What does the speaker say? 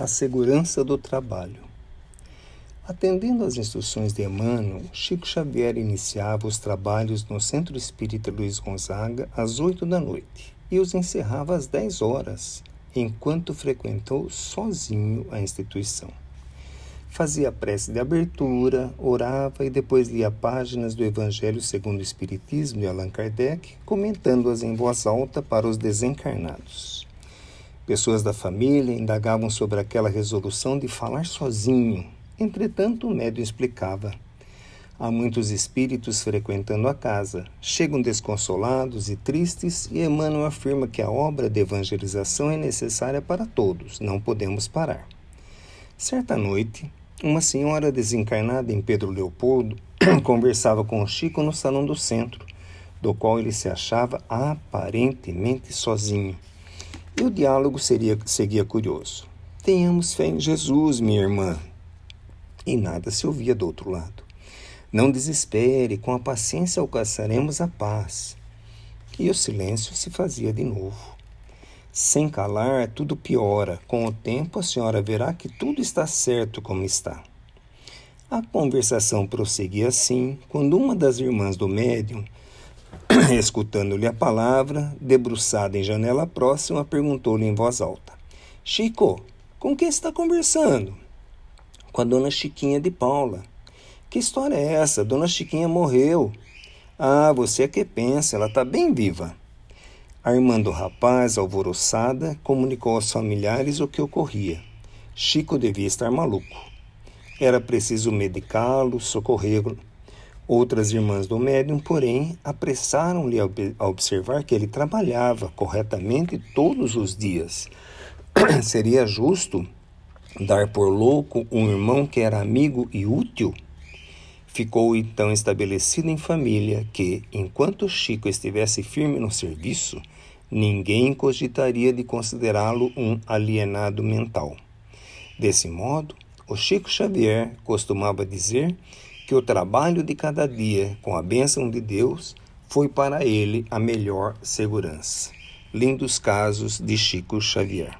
A segurança do trabalho. Atendendo às instruções de Emmanuel, Chico Xavier iniciava os trabalhos no Centro Espírita Luiz Gonzaga às oito da noite e os encerrava às dez horas, enquanto frequentou sozinho a instituição. Fazia prece de abertura, orava e depois lia páginas do Evangelho segundo o Espiritismo de Allan Kardec, comentando-as em voz alta para os desencarnados. Pessoas da família indagavam sobre aquela resolução de falar sozinho. Entretanto, o médium explicava. Há muitos espíritos frequentando a casa. Chegam desconsolados e tristes, e Emmanuel afirma que a obra de evangelização é necessária para todos, não podemos parar. Certa noite, uma senhora desencarnada em Pedro Leopoldo conversava com Chico no salão do centro, do qual ele se achava aparentemente sozinho. E o diálogo seria, seguia curioso. Tenhamos fé em Jesus, minha irmã. E nada se ouvia do outro lado. Não desespere, com a paciência alcançaremos a paz. E o silêncio se fazia de novo. Sem calar, tudo piora. Com o tempo, a senhora verá que tudo está certo como está. A conversação prosseguia assim, quando uma das irmãs do médium escutando-lhe a palavra, debruçada em janela próxima, perguntou-lhe em voz alta: Chico, com quem está conversando? Com a dona Chiquinha de Paula. Que história é essa? Dona Chiquinha morreu. Ah, você é que pensa, ela está bem viva. A irmã do rapaz, alvoroçada, comunicou aos familiares o que ocorria. Chico devia estar maluco. Era preciso medicá-lo, socorrê-lo Outras irmãs do médium, porém, apressaram-lhe a observar que ele trabalhava corretamente todos os dias. Seria justo dar por louco um irmão que era amigo e útil? Ficou então estabelecido em família que, enquanto Chico estivesse firme no serviço, ninguém cogitaria de considerá-lo um alienado mental. Desse modo, o Chico Xavier costumava dizer que o trabalho de cada dia, com a bênção de Deus, foi para ele a melhor segurança. Lindos casos de Chico Xavier.